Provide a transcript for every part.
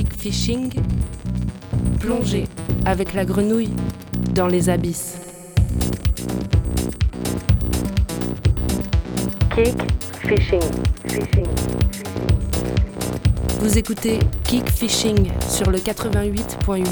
Kick Fishing, plongez avec la grenouille dans les abysses. Kick Fishing. Fishing. Vous écoutez Kick Fishing sur le 88.8.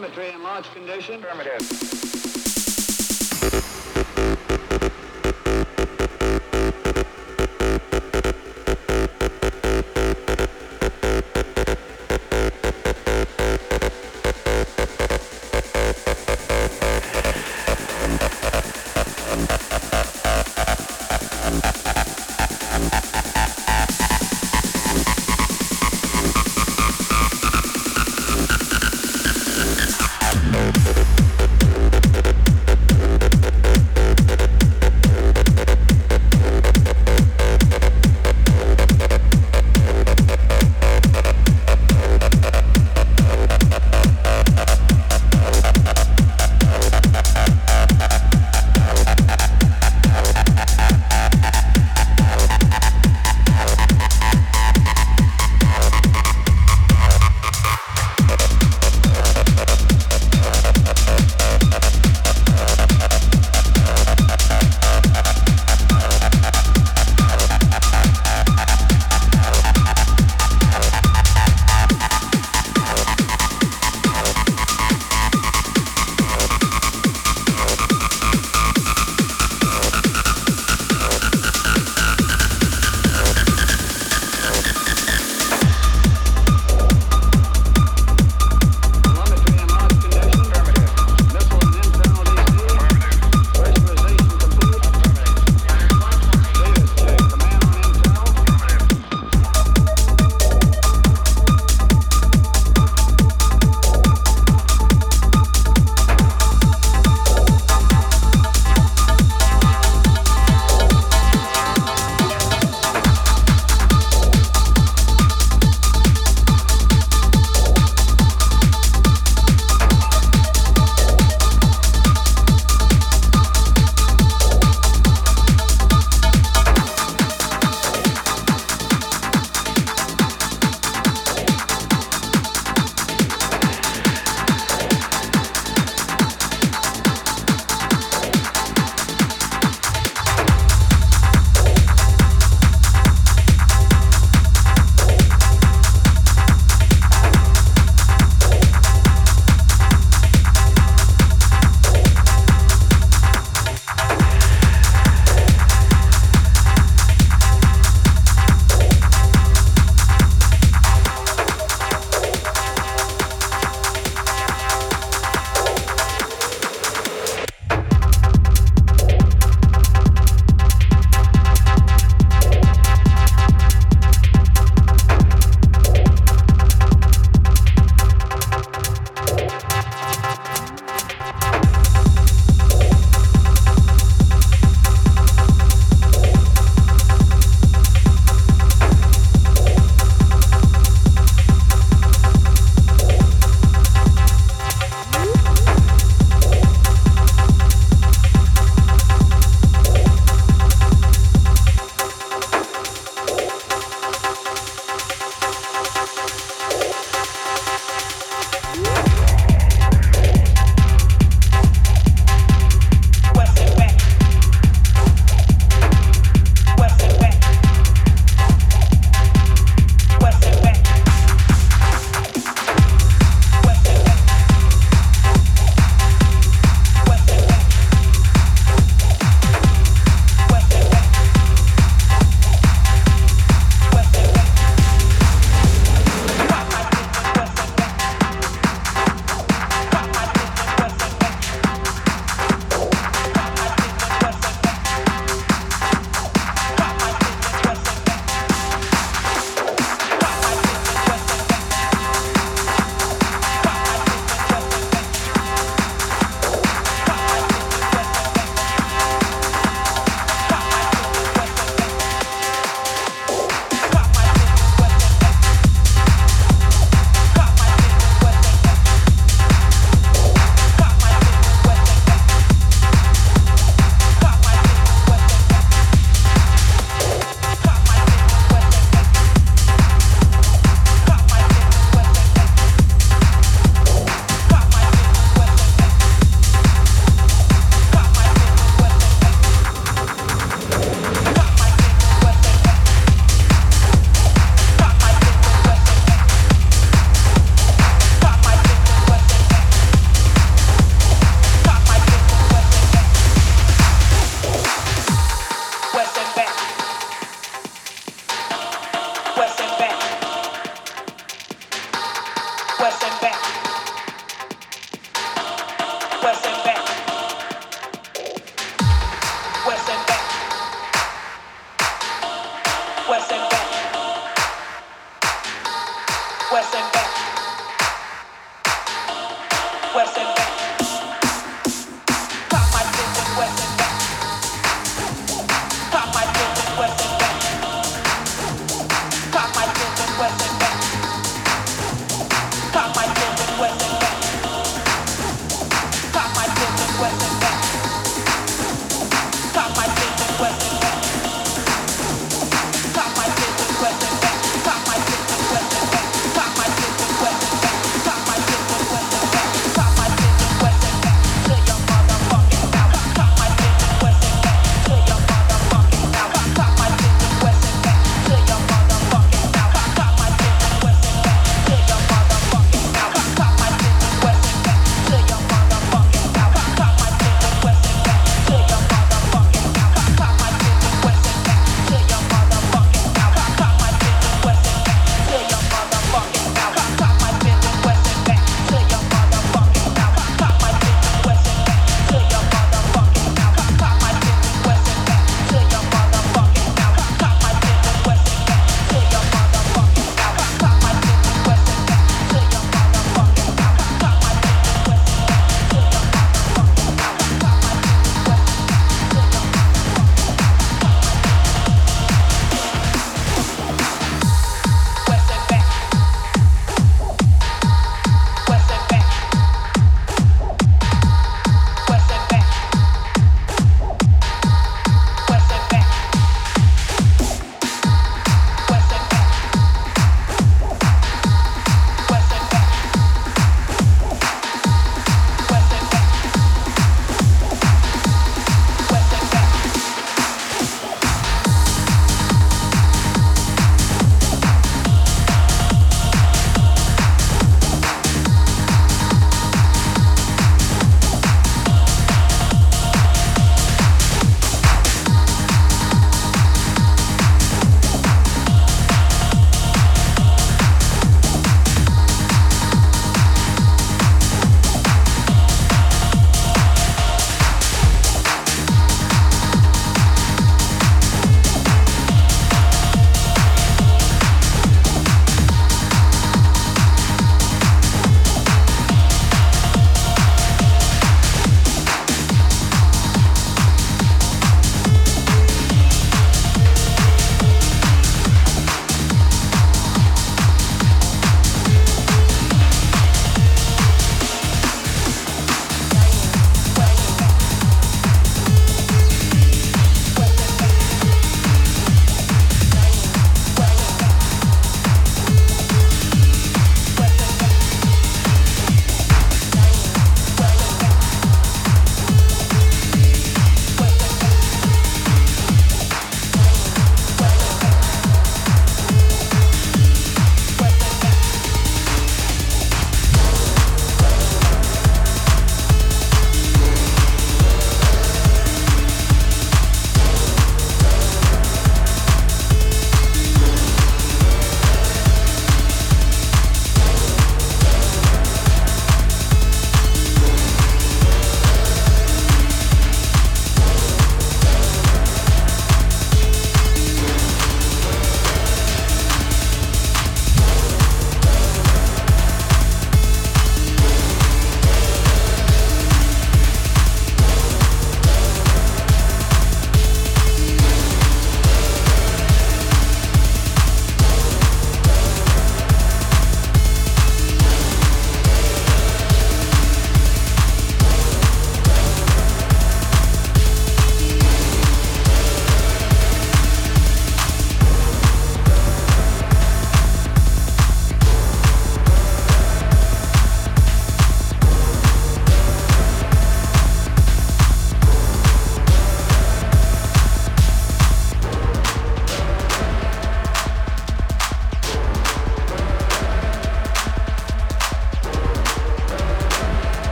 Telemetry and launch condition. Affirmative. fuerza en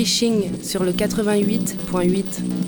Fishing sur le 88.8.